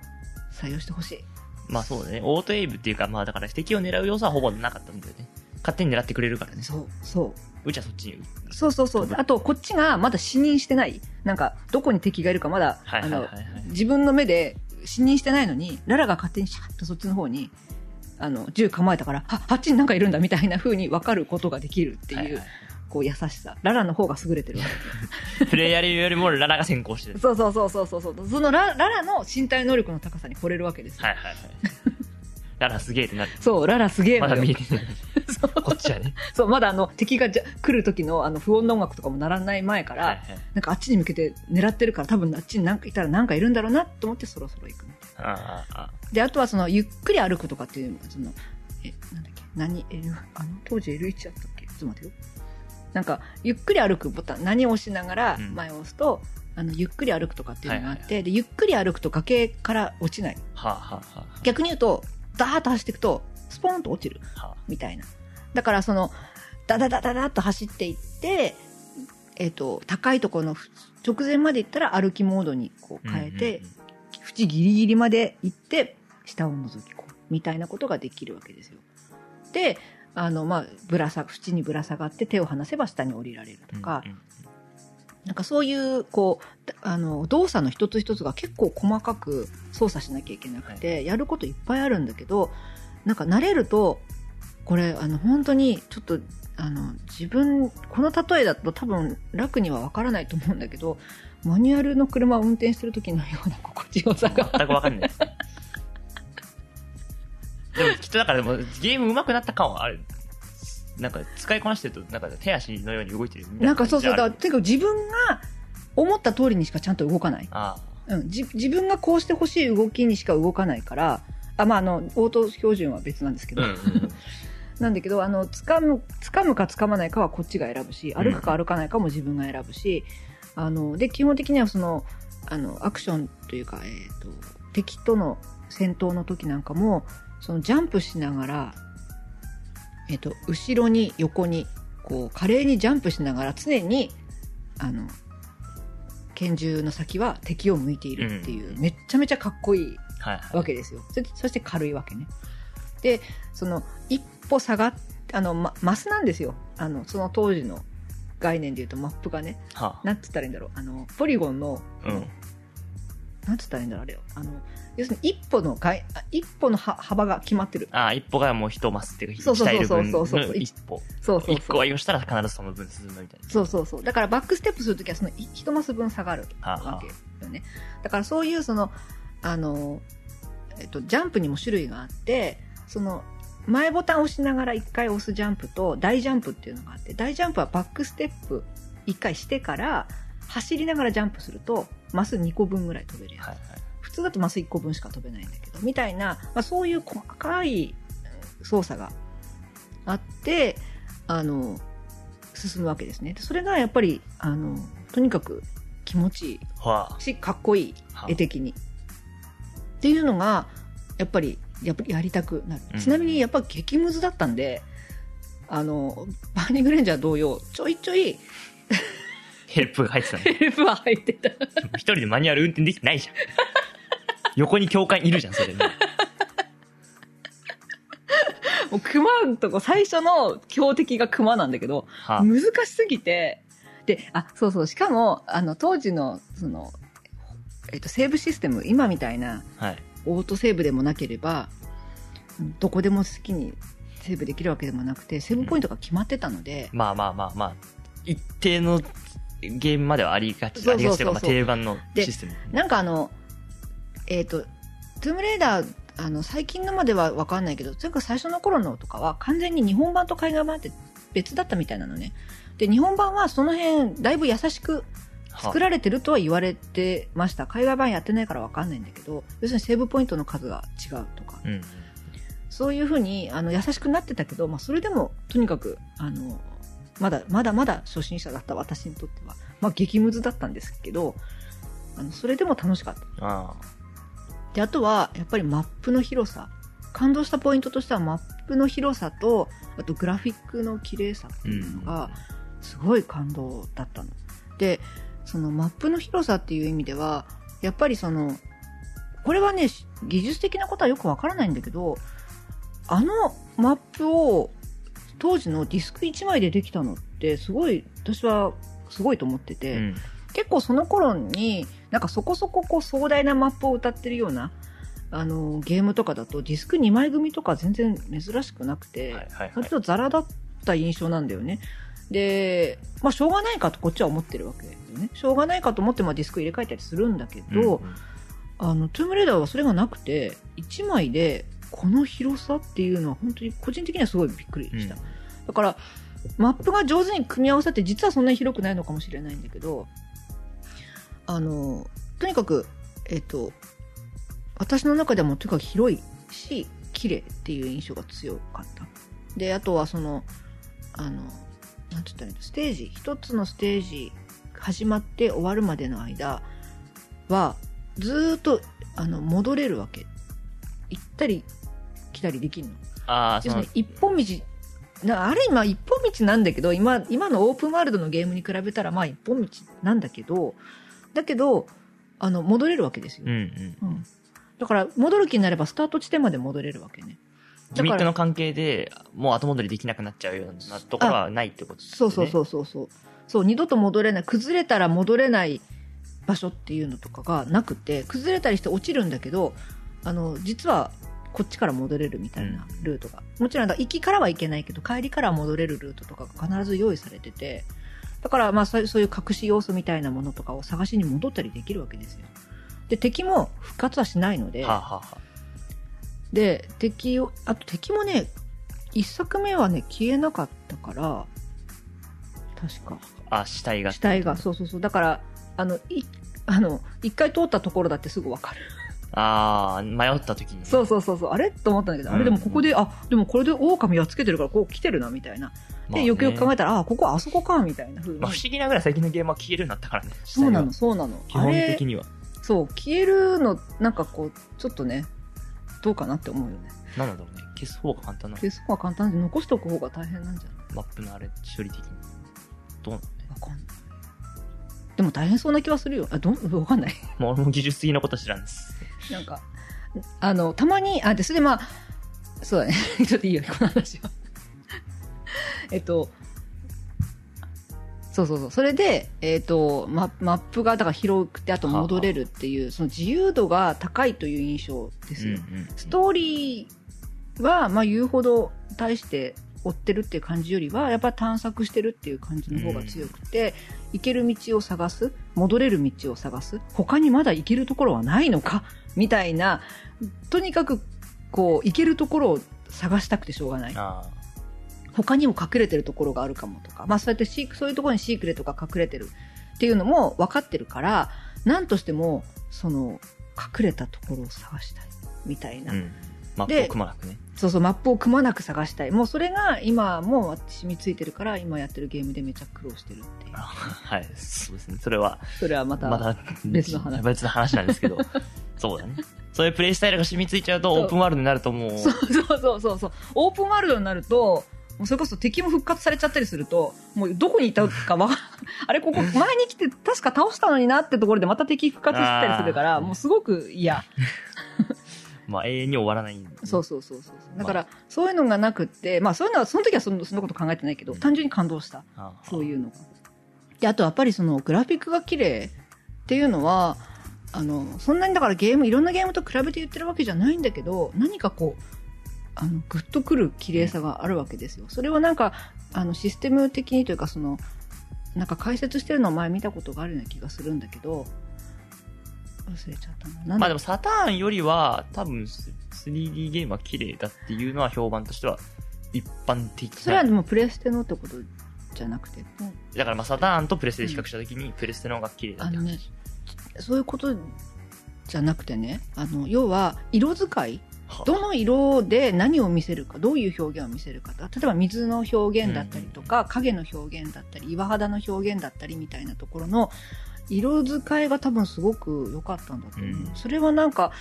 採用してほしい。まあそうだねオートエイブっていうかまあだから敵を狙う要素はほぼなかったんだよね勝手に狙ってくれるからねそう、そう。うちはそっちにそうそうそう。あと、こっちがまだ視認してない。なんか、どこに敵がいるかまだ、あのはいはいはい、はい自分の目で視認してないのに、ララが勝手にシャッとそっちの方に、あの、銃構えたから、あ、あっちになんかいるんだみたいな風に分かることができるっていう、はいはいこう優しさ。ララの方が優れてるわけ。プレイヤーよりもララが先行してるそうそうそうそうそうそう。そのラララの身体能力の高さに惚れるわけですよ。はいはいはいララすげえってなる。そう、ララすげえまだ見えてない。そう。こっちはね。そう、まだあの、敵がじゃ来る時のあの、不穏な音楽とかも鳴らない前から、はいはい。なんかあっちに向けて狙ってるから多分あっちになんかいたらなんかいるんだろうなと思ってそろそろ行くみたいな。あああで、あとはその、ゆっくり歩くとかっていうのが、その、え、なんだっけ、何、L、あの、当時 L1 だったっけ？ちょっと待ってよ。なんか、ゆっくり歩くボタン、何を押しながらうん。前を押すと、あの、ゆっくり歩くとかっていうのがあって、はいはいで、ゆっくり歩くと崖から落ちない。はあはあはあ。は逆に言うと、ダーッと走っていくと、スポーンと落ちる。みたいな。だからその、ダダダダダッと走っていって、えっ、と、高いところの直前まで行ったら歩きモードにこうあ変えて、縁ギリギリまで行って、下を覗き込む。みたいなことができるわけですよ。で、あの、まあ、ぶらさ、縁にぶら下がって手を離せば下に降りられるとか、うんうんなんかそういう、こう、あの、動作の一つ一つが結構細かく操作しなきゃいけなくて、やることいっぱいあるんだけど、なんか慣れると、これあの本当にちょっとあの自分この例えだと多分楽には分からないと思うんだけどマニュアルの車を運転してる時のような心地よさが全くわかんないです。でもきっとだからでもゲーム上手くなった感はある。なんか使いこなしてると、なんか手足のように動いてるみたいななんかそうそうだ。からとにかく自分が思った通りにしかちゃんと動かない、あうん、じ自分がこうしてほしい動きにしか動かないからあまああのオート標準は別なんですけあ。ど、うんうんうん。なんだけどあの掴む掴むか掴まないかはこっちが選ぶしうん歩くか歩かないかも自分が選ぶし、あので基本的にはそのあのアクションというか、えー、と敵との戦闘の時なんかもそのジャンプしながら、えー、と後ろに横にこう華麗にジャンプしながら常にあの拳銃の先は敵を向いているっていう、めっちゃめちゃかっこいいはいはい。わけですよ。そそして軽いわけね。で、その一歩下がっあの、ま、マスなんですよ。あの、その当時の概念で言うとマップがね、はなんつったらいいんだろう。あの、ポリゴンの、あ。うん。なんつったらいいんだろう、あれよ。あの、要するに一歩の概、あ一歩のは幅が決まってる。ああ、一歩がもう一マスっていうか、そうそうそう鍛える分そうそうそうの一歩。そうそうそう。一個愛用したら必ずその分進むみたいな。そうそうそう。だからバックステップするときはそのい一マス分下がるわけよね。だからそういうその、あの、えっと、ジャンプにも種類があって、その、前ボタンを押しながら一回押すジャンプと大ジャンプっていうのがあって、大ジャンプはバックステップ一回してから、走りながらジャンプすると、マス2個分ぐらい飛べるやつ。はいはい。普通だとマス1個分しか飛べないんだけど、みたいな、まあ、そういう細かいうん操作があって、あの、進むわけですね。でそれがやっぱり、あの、とにかく気持ちいはいし、かっこいい、あ。絵的に。っていうのが、やっぱり、やっぱりやりたくなる。うんちなみにやっぱ激ムズだったんで、あの、バーニングレンジャー同様、ちょいちょいヘルプが入ってた ヘルプは入ってた。の。一人でマニュアル運転できてないじゃん。横に教官いるじゃん、それね。もう熊のとこ最初の強敵が熊なんだけど、はあ。難しすぎて、で、あ、そうそう、しかも、あの、当時の、その、えっと、セーブシステム、今みたいなはい。オートセーブでもなければ、うんどこでも好きにセーブできるわけでもなくて、セーブポイントが決まってたので、まあまあまあまあ、一定のゲームまではありがち、ありがちというか、まあ、定番のでシステム。なんかあの、えっ、と、トゥームレーダー、あの、最近のまではわかんないけど、とにかく最初の頃のとかは完全に日本版と海外版って別だったみたいなのね。で、日本版はその辺、だいぶ優しく作られてるとは言われてました。海外版やってないからわかんないんだけど、要するにセーブポイントの数が違うとか、うん。そういうふうに、あの、優しくなってたけど、まあ、それでも、とにかく、あの、まだ、まだまだ初心者だった私にとっては、まあ、激ムズだったんですけど、あの、それでも楽しかった。あで、あとは、やっぱりマップの広さ。感動したポイントとしては、マップの広さと、あとグラフィックの綺麗さっていうのが、すごい感動だったの。で、そのマップの広さっていう意味では、やっぱりその、これはね、し技術的なことはよくわからないんだけど、あのマップを当時のディスク1枚でできたのって、すごい、私はすごいと思ってて、うん。結構その頃になんかそこそここう壮大なマップを歌ってるようなあのゲームとかだとディスク2枚組とか全然珍しくなくて、はいはいはい。割。とザラだった印象なんだよね。でまあしょうがないかとこっちは思ってるわけだよね。しょうがないかと思ってまあディスク入れ替えたりするんだけど、うんあのトゥームレーダーはそれがなくて1枚でこの広さっていうのは本当に個人的にはすごいびっくりした、だから、マップが上手に組み合わさって、実はそんなに広くないのかもしれないんだけど、あの、とにかく、えっ、と、私の中でもとにかく広いし、綺麗っていう印象が強かった。で、あとはその、あの、なんて言ったらいいの、ステージ、一つのステージ始まって終わるまでの間は、ずーっと、あの、戻れるわけ。行ったり来たりできるの。ああ、その要するに、一本道なある意味まあ一本道なんだけど今今のオープンワールドのゲームに比べたらまあ一本道なんだけどだけどあの戻れるわけですよ、うんうん。うんだから戻る気になればスタート地点まで戻れるわけねギミックの関係で、もう後戻りできなくなっちゃうようなところはないってことですね。そうそうそうそうそうそう二度と戻れない崩れたら戻れない場所っていうのとかがなくて崩れたりして落ちるんだけどあの実はこっちから戻れるみたいなルートが。もちろん、行きからは行けないけど、帰りから戻れるルートとかが必ず用意されてて、だから、まあそういう、隠し要素みたいなものとかを探しに戻ったりできるわけですよ。で、敵も復活はしないので、はあ、はあはあ、で、敵を、あと敵もね、一作目はね、消えなかったから、確か。あ、死体が。死体が、そうそうそう。だから、あの、い、あの、一回通ったところだってすぐわかる。ああ、迷った時に。そうそうそうそう。あれ？と思ったんだけど、うんあれでもここで、あ、でもこれで狼やっつけてるからこう来てるな、みたいな。で、よくよく考えたら、あ、ここあそこか、みたいな風に。まあ、不思議なぐらい最近のゲームは消えるようになったからね。そうなの、死そうなの。基本的には。そう、消えるの、なんかこう、ちょっとね、どうかなって思うよね。なんだろうね。消す方が簡単なの消す方が簡単で、残しておく方が大変なんじゃない？マップのあれ、処理的に。どうなのね。わかんない。でも大変そうな気はするよ。あ、どう、わかんない。もう俺も技術的なこと知らんです。なんか、あの、たまに、あ、で、それでまあ、そうだね。ちょっといいよね、この話は。えっと、そうそうそう。それで、えっと、ママップが、だから広くて、あと戻れるっていう、その自由度が高いという印象ですよ。うんうんストーリーは、まあ言うほど大して追ってるっていう感じよりは、やっぱり探索してるっていう感じの方が強くて、行ける道を探す、戻れる道を探す、他にまだ行けるところはないのか、みたいな、とにかく、こう、行けるところを探したくてしょうがない。あ他にも隠れてるところがあるかもとか、まあそうやってシーク、そういうところにシークレットが隠れてるっていうのも分かってるから、なんとしても、その、隠れたところを探したい、みたいな。あ。うん。マップをくまなくね。そうそう、マップをくまなく探したい。もうそれが今もう染みついてるから、今やってるゲームでめちゃ苦労してるっていうあ。はい。そうですね。それは、それはまた、また別の話別の話なんですけど。そうだね。そういうプレイスタイルが染みついちゃうと、オープンワールドになるともう、そうそうそうそうそう。オープンワールドになると、もうそれこそ敵も復活されちゃったりすると、もうどこにいたかわか あれここ前に来て確か倒したのになってところでまた敵復活してたりするから、もうすごく嫌。まあ永遠に終わらないんでそうそうそうそう。だから、そういうのがなくって、まあそういうのは、その時はそのそんなこと考えてないけど、単純に感動した。そういうのが。で、あとやっぱりそのグラフィックが綺麗っていうのは、あの、そんなにだからゲーム、いろんなゲームと比べて言ってるわけじゃないんだけど、何かこう、あの、グッとくる綺麗さがあるわけですよ。それはなんか、あの、システム的にというかその、なんか解説してるのを前見たことがあるような気がするんだけど、忘れちゃったな。まあでもサターンよりは、多分 3D ゲームは綺麗だっていうのは評判としては一般的なそれはでもプレステのってことじゃなくて、だからまあサターンとプレステで比較したときに、プレステの方が綺麗だってあのね話。そういうことじゃなくてね、あの、要は、色使いはどの色で何を見せるか、どういう表現を見せるか。例えば水の表現だったりとか、影の表現だったり、岩肌の表現だったりみたいなところの色使いが多分すごく良かったんだと思う。うんそれはなんか、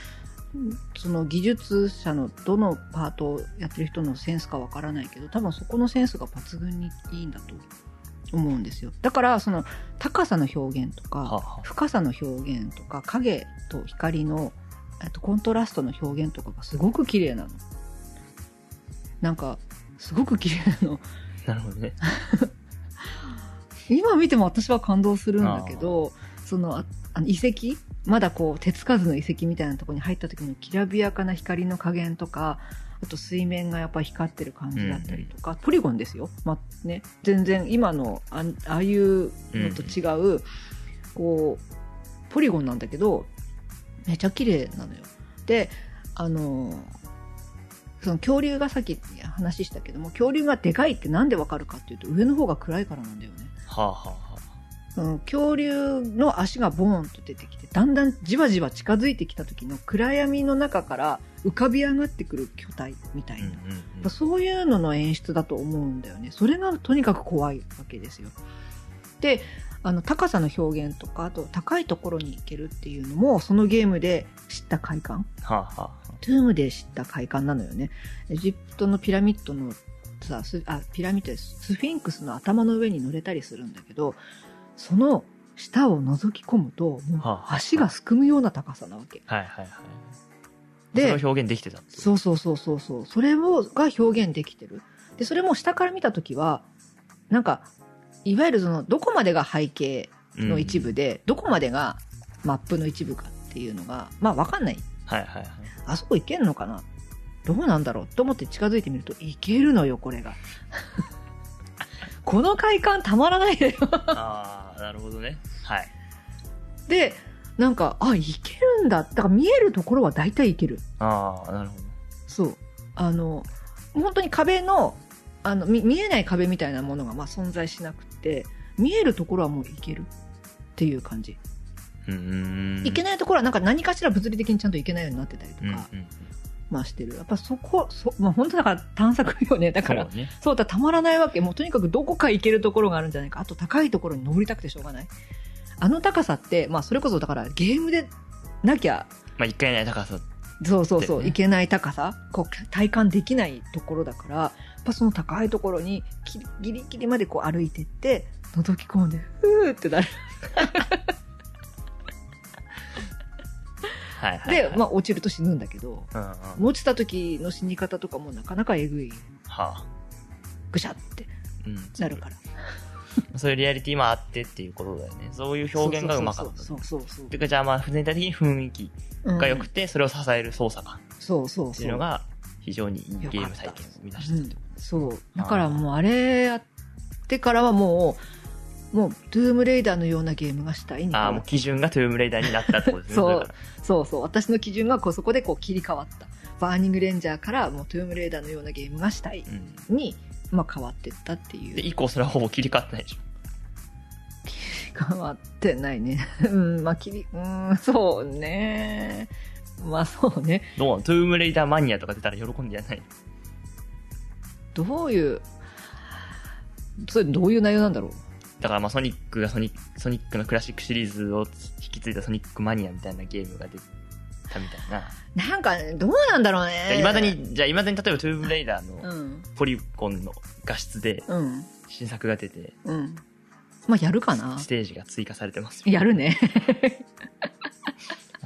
うんその技術者のどのパートをやってる人のセンスかわからないけど、多分そこのセンスが抜群にいいんだと思うんですよ。だから、その高さの表現とか、深さの表現とか影と光のえっとコントラストの表現とかがすごく綺麗なの。なんかすごく綺麗なの。なるほどね。今見ても私は感動するんだけど、そのああの遺跡？まだこう手つかずの遺跡みたいなところに入った時のきらびやかな光の加減とか、あと水面がやっぱ光ってる感じだったりとか、ポリゴンですよ。まあね、全然今のあんああいうのと違う、こう、ポリゴンなんだけど、めちゃ綺麗なのよ。で、あの、その恐竜がさっき話したけども、恐竜がでかいってなんでわかるかっていうと、上の方が暗いからなんだよね。はあ、はあはその恐竜の足がボーンと出てきて、だんだんじわじわ近づいてきた時の暗闇の中から浮かび上がってくる巨体みたいな。うんうんうんそういうのの演出だと思うんだよね。それがとにかく怖いわけですよ。で、あの、高さの表現とか、あと高いところに行けるっていうのも、そのゲームで知った快感。はあ、はあはトゥームで知った快感なのよね。エジプトのピラミッドのさ、スあ、ピラミッド。スフィンクスの頭の上に乗れたりするんだけど、その下を覗き込むと、もうはあ足がすくむような高さなわけ。あ、はいはいはい。でそれを表現できてたそうそうそうそうそう。それを、が表現できてる。で、それも下から見たときは、なんか、いわゆるその、どこまでが背景の一部で、どこまでがマップの一部かっていうのが、まあわかんない。はいはいはい。あそこ行けんのかな？どうなんだろう？と思って近づいてみるといけるのよこれが この快感たまらないのよああ、なるほどね。はい。でなんかあいけるんだだから見えるところは大体いけるああ、なるほど。そうあの本当に壁のあの見見えない壁みたいなものがまあ存在しなくて見えるところはもういけるっていう感じ、う。いけないところはなんか何かしら物理的にちゃんといけないようになってたりとうんうんか、まあしてる。やっぱそこそ、まあ、本当だから探索よね。だからそうね。そうだたまらないわけ。もうとにかくどこか行けるところがあるんじゃないか。あと高いところに登りたくてしょうがない。あの高さって、まあ、それこそだからゲームでなきゃまあ、一回ね、高さ。そうそうそう、でね。いけない高さ。こう体感できないところだからぱその高いところにギリギリまでこう歩いてって覗き込んでふーってなる はいはい、はい。で、まあ、落ちると死ぬんだけどうんうん。落ちた時の死に方とかもなかなかえぐいはあ。ぐしゃってうん。なるから そういうリアリティもあってっていうことだよね。そういう表現がうまかった。そうそうそうそうていうか、じゃあまあ、全体的に雰囲気うんが良くて、それを支える操作感そうそうそうっていうのが、非常にいいゲーム体験を生み出したってこと。そう。だからもうあれやってからはもうもうトゥームレイダーのようなゲームがしたいああ、もう基準がトゥームレイダーになったってことですね。そう。そう。そう私の基準がこうそこでこう切り替わった。バーニングレンジャーからもうトゥームレイダーのようなゲームがしたいうん。に、まあ、変わってったっていで、う以降それはほぼ切り替わってないでしょ。変わってないね。うん。まあ切りうん。そうね。まあそうね。どう？トゥームレイダーマニアとか出たら喜んでやらない？どういうそれどういう内容なんだろう？だからまあソニックがソニック、ソニックのクラシックシリーズを引き継いだソニックマニアみたいなゲームが出たみたいな。なんかどうなんだろうねいまだに、じゃあいまだに例えばトゥームレイダーうのんポリゴンの画質でうん新作が出て、うんまあやるかなステージが追加されてますよ。やるね。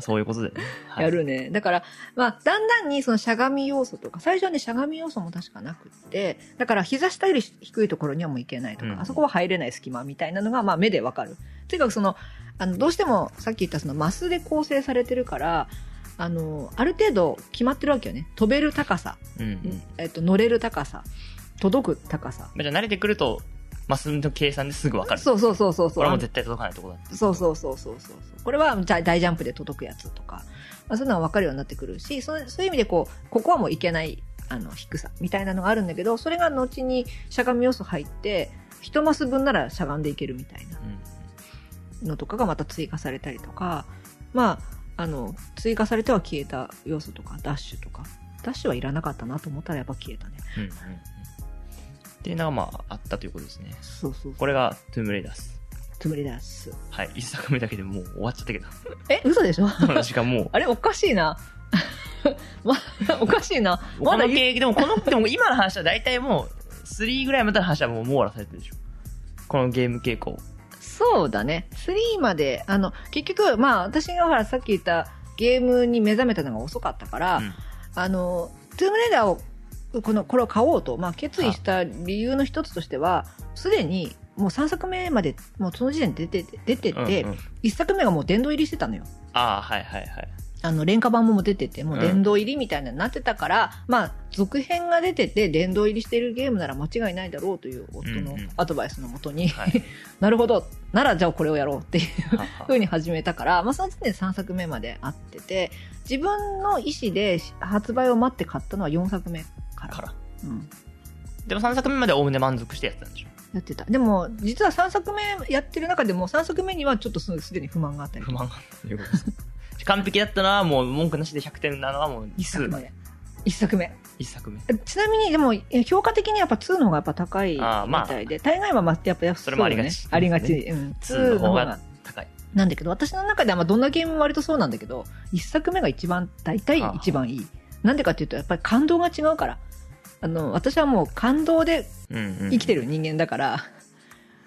そういうことでね。はいやるね。だから、まあ、だんだんにそのしゃがみ要素とか、最初はね、しゃがみ要素も確かなくって、だから膝下より低いところにはもう行けないとか、うんあそこは入れない隙間みたいなのが、まあ、目でわかる。とにかくその、あの、どうしても、さっき言ったそのマスで構成されてるから、あの、ある程度決まってるわけよね。飛べる高さ、うんうん。えっと、乗れる高さ、届く高さ。まあじゃあ慣れてくると、マスの計算ですぐわかる。そうそうそうそうそう。これはもう絶対届かないところだ。そうそうそうそうそうそう。これは大ジャンプで届くやつとか、まあ、そういうのは分かるようになってくるし、そうそういう意味でこう、ここはもういけない、あの、低さみたいなのがあるんだけど、それが後にしゃがみ要素入って、一マス分ならしゃがんでいけるみたいなうん。のとかがまた追加されたりとか、まあ、あの、追加されては消えた要素とか、ダッシュとか、ダッシュはいらなかったなと思ったらやっぱ消えたね。うんうんうん。っていうのがまああったということですね。そうそう。これがトゥームレイダース。つむりです。はい。一作目だけでもう終わっちゃったけど。え、嘘でしょ？時間もう。あれおかしいな。ま、おかしいな。こ まだ言うの系、でもこの、でも今の話は大体もう、3ぐらいまでの話はもう網羅されてるでしょ。このゲーム傾向。そうだね。3まで、あの、結局、まあ、私がほら、さっき言ったゲームに目覚めたのが遅かったから、うんあの、トゥームレーダーを、この、これを買おうと、まあ、決意した理由の一つとしては、すでに、もう3作目まで、もうその時点で出てて、出てて、うんうん。1作目がもう殿堂入りしてたのよ。ああ、はいはいはい。あの、廉価版も出てて、もう殿堂入りみたいなのになってたから、まあ、続編が出てて、殿堂入りしてるゲームなら間違いないだろうという夫のうんうん。アドバイスのもとに、はい。なるほど、ならじゃあこれをやろうっていうふうに始めたから、まあ、その時点で3作目まであってて、自分の意思で発売を待って買ったのは4作目から。うん、でも3作目までおおむね満足してやってたんでしょ？やってた。でも、実は3作目やってる中でも、3作目にはちょっとすすでに不満があったり不満がということです。完璧だったのはもう文句なしで100点なのはもう1数作目。1作目。1作目。ちなみに、でも、え評価的にやっぱ2の方がやっぱ高いみたいで、大概はまあやっぱ安それもありがちねありがち。うん。2 2の方が。高い。なんだけど、私の中ではまあどんなゲームも割とそうなんだけど、1作目が一番、大体一番いい。なんでかっていうと、やっぱり感動が違うから。あの、私はもう感動でうんうん。生きてる人間だから、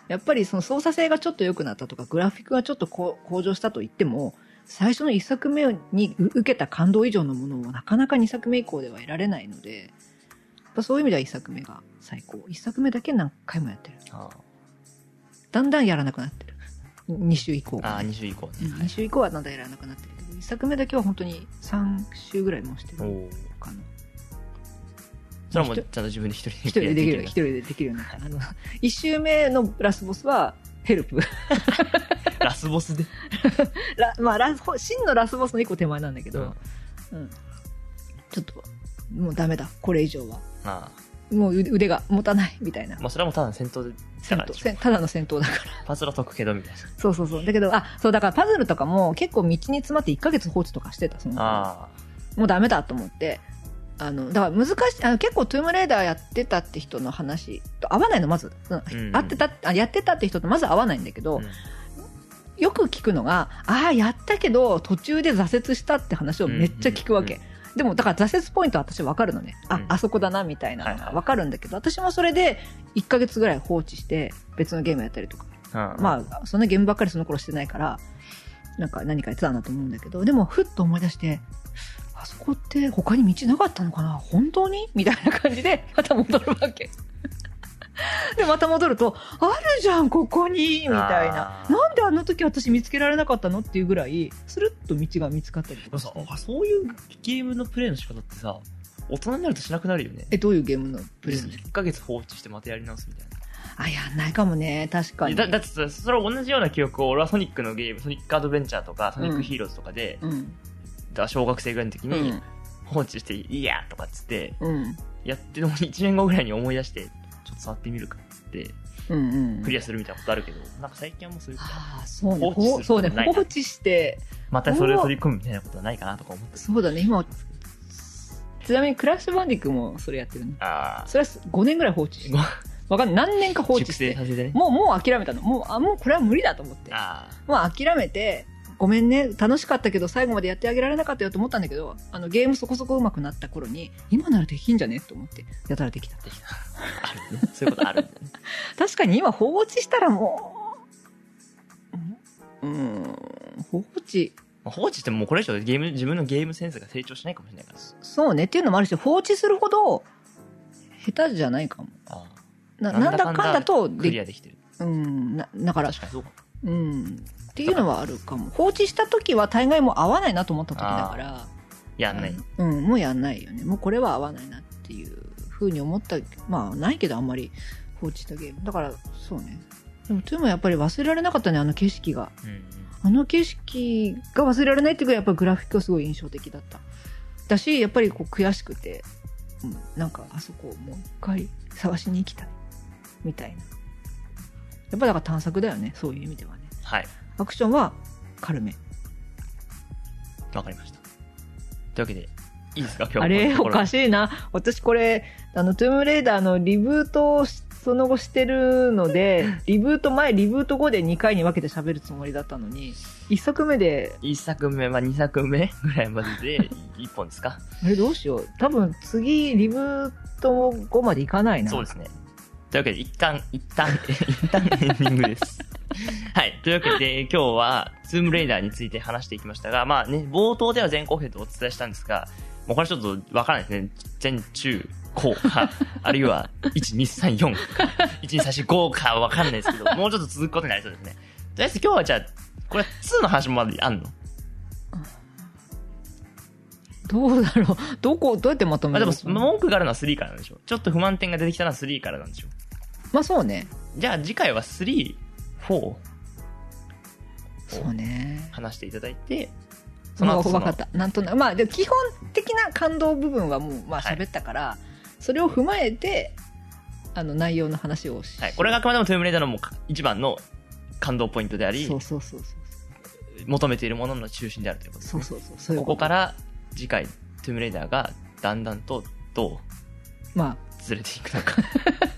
やっぱりその操作性がちょっと良くなったとか、グラフィックがちょっと向上したと言っても、最初の1作目に受けた感動以上のものをなかなか2作目以降では得られないので、やっぱそういう意味では1作目が最高。1作目だけ何回もやってる。あだんだんやらなくなってる。2週以降あ、ああ2週以降ね。2週以降はなんだやらなくなってるけど、1作目だけは本当に3週ぐらいもしてるかな。それはもうちゃんと自分で一人で一人でできる、一人でできるようになった。あ周目のラスボスは、ヘルプ。ラスボスで？ラまあ、ラス、真のラスボスの一個手前なんだけど、うん。ちょっと、もうダメだ、これ以上は。あもう腕腕が持たない、みたいなあ。。まあそれはもうただの戦闘で、戦闘、ただの戦闘だから。パズルは解くけどみたいな。そうそうそう。だけど、あ、そう、だからパズルとかも結構道に詰まって1ヶ月放置とかしてた、そのもうダメだと思って。あの、だから難しい、あの結構トゥームレーダーやってたって人の話と合わないの、まず。うんうん合ってた、あやってたって人とまず合わないんだけあ。ど、うんよく聞くのが、ああ、やったけど途中で挫折したって話をめっちゃ聞くわけ。うんでも、だから挫折ポイントは私わかるのね。あ、うんあそこだな、みたいなのはいはいがわかるんだけど、私もそれで1ヶ月ぐらい放置して別のゲームやったりとか。うんまあ、そんなゲームばっかりその頃してないから、なんか何かやってたなと思うんだけど、でも、ふっと思い出して、あそこって他に道なかったのかな？本当に？みたいな感じで、また戻るわけ。で、また戻ると、あるじゃん、ここにみたいななんであの時私見つけられなかったの？っていうぐらい、スルッと道が見つかったりとかして。あそういうゲームのプレイの仕方ってさ、大人になるとしなくなるよね。え、どういうゲームのプレイの？1ヶ月放置してまたやり直すみたいな。あ、やんないかもね。確かに。だだってさそれは同じような記憶を俺はソニックのゲーム、ソニックアドベンチャーとか、ソニックヒーローズとかで、うん。だから小学生ぐらいの時うにん。放置して、いやとかっつって、うん。やってるのに1年後ぐらいに思い出して、ちょっと触ってみるかっつって、うん。うん。クリアするみたいなことあるけど、なんか最近はもうそういうことああ、そうね。放置そうね。放置して、またそれを取り込むみたいなことはないかなとか思ってそうだね。今、ちなみにクラッシュバンディックもそれやってるね。あそれは5年ぐらい放置して。わかんない。何年か放あ、置熟して。てね。もう、もう諦めたの。もう、あ、もうこれは無理だと思って。あもう諦めて、ごめんね、楽しかったけど最後までやってあげられなかったよと思ったんだけど、あのゲームそこそこ上手くなった頃に、今ならできんじゃねと思って、やたらできた。あ、あるね。そういうことあるんだよね。確かに今放置したらもう、うん、放置、まあ放置してももうこれ以上ゲーム、自分のゲームセンスが成長しないかもしれないから。そうねっていうのもあるし、放置するほど下手じゃないかも。あなあなんだかんだとクリでアできてる。うん、なだから確、かにそうかうん。っていうのはあるかも。放置した時は大概もう合わないなと思った時だから、やんない。うん、もうやんないよね。もうこれは合わないなっていうふうに思った、まあないけどあんまり放置したゲーム。だから、そうね。でも、トゥーもやっぱり忘れられなかったね、あの景色が。うんうん。あの景色が忘れられないっていうぐらいやっぱりグラフィックがすごい印象的だった。だし、やっぱりこう悔しくて、うん、なんかあそこをもう一回探しに行きたい。みたいな。やっぱだから探索だよね、そういう意味ではね。はい。アクションは軽め。わかりました。というわけで、いいですか？今日はあれおかい。しいな。私これ、あの、トゥームレーダーのリブートをしその後してるので、リブート前、リブート後で2回に分けて喋るつもりだったのに、1作目で、1作目、まあ2作目ぐらいまでで1本ですか？あれどうしよう。多分次、リブート後までいかないな。そうですね。というわけで、一旦、一旦、一旦エンディングです。はい。というわけで、今日は、ツームレイダーについて話していきましたが、まあね、冒頭では前後編とお伝えしたんですが、もうこれちょっとわからないですね。前中後か、あるいは、1、2、3、4か、1、2、3、4、5かわかんないですけど、もうちょっと続くことになりそうですね。とりあえず今日はじゃあ、これ2の話もまだあんの？どうだろう。どこ、どうやってまとまあでも、めるの文句があるのは3からなんでしょちょっと不満点が出てきたのは3からなんでしょまあそうね。じゃあ次回は3、4そうね。話していただいて、そそのの後その分かった。なんとなく。まあ、でも基本的な感動部分はもう、まあはい喋ったから、それを踏まえて、あの、内容の話をしはい。これがあくまでもトゥームレイダーのも一番の感動ポイントでありそ、うそうそうそう。求めているものの中心であるということですね。そうそうそう。そういうここから次回、トゥームレイダーがだんだんとどまうずれていくのか。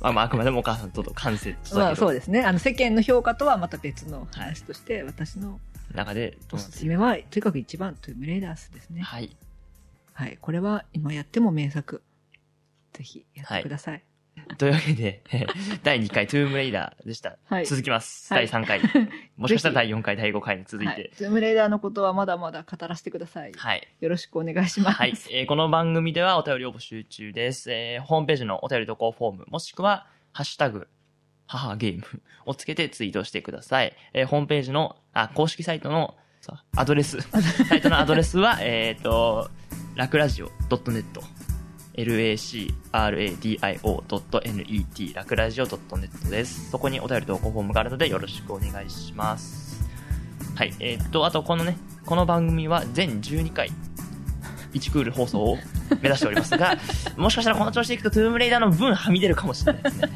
まあまあ、あくまでもお母さんとの感性あ、まあそうでですね。あの、世間の評価とはまた別の話として、私の中でどおすすめは、とにかく一番、トゥームレイダースですね。はい。はい。これは今やっても名作。ぜひやってください。というわけで、え ー第2回トゥームレイダーでした。はい続きます。はい第3回。もしかしたら第4回、第5回に続いはいて。トゥームレイダーのことはまだまだ語らせてください。はい。よろしくお願いします。はい。えーこの番組ではお便りを募集中です。えーホームページのお便り投稿フォーム、もしくは、ハッシュタグ、母ゲーム をつけてツイートしてください。えーホームページの、あ、公式サイトの、さアドレス、サイトのアドレスは、えっ、と、ラクラジオ .net lacradio.net ラクラジオ .net です。そこにお便り投稿フォームがあるのでよろしくお願いします。はい。えーっと、あとこのね、この番組は全12回、1クール放送を目指しておりますが、もしかしたらこの調子でいくとトゥームレイダーの分はみ出るかもしれないですね。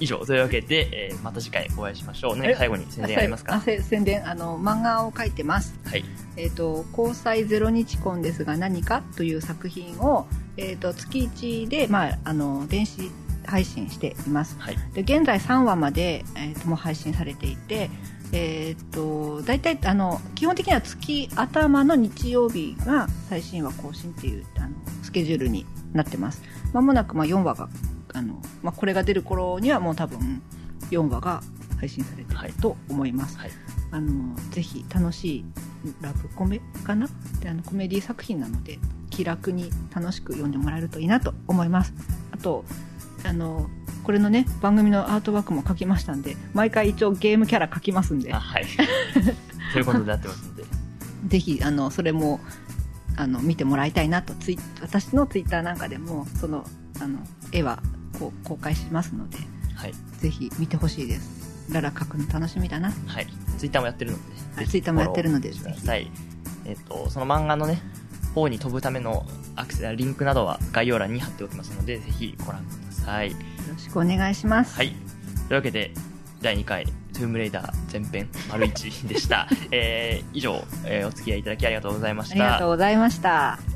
以上、というわけで、えーまた次回お会いしましょう。何か最後に宣伝ありますあかせ宣伝あの漫画を描いてますはい。えっ、と交際ゼロ日婚ですが何かという作品をえっ、と月1でまああの電子配信しています。はい。で現在3話まで、えーともう配信されていてえっ、と大体あの基本的には月頭の日曜日が最新話更新っていうあのスケジュールになってます。まもなくまあ4話があの、まあ、これが出る頃にはもう多分4話が配信されてはい。ると思います、はい。あのぜひ楽しいラブコメかな？であのコメディ作品なので気楽に楽しく読んでもらえるといいなと思いますあとあのこれのね番組のアートワークも書きましたんで毎回一応ゲームキャラ書きますんであ、はい。ということになってますので。ぜひあのそれもあの見てもらいたいなとツイ私のツイッターなんかでもそのあの絵はこう公開しますのではい。ぜひ見てほしいですララ描くの楽しみだなはい。ツイッターもやってるので、はいぜひ Twitter もやってるのでフォローしてください。えっ、と、その漫画のね、方に飛ぶためのアクセス、リンクなどは概要欄に貼っておきますので、ぜひご覧ください。よろしくお願いします、はい。というわけで、第2回、トゥームレイダー前編、丸1でした。えー、以上、えーお付き合いいただきありがとうございました。ありがとうございました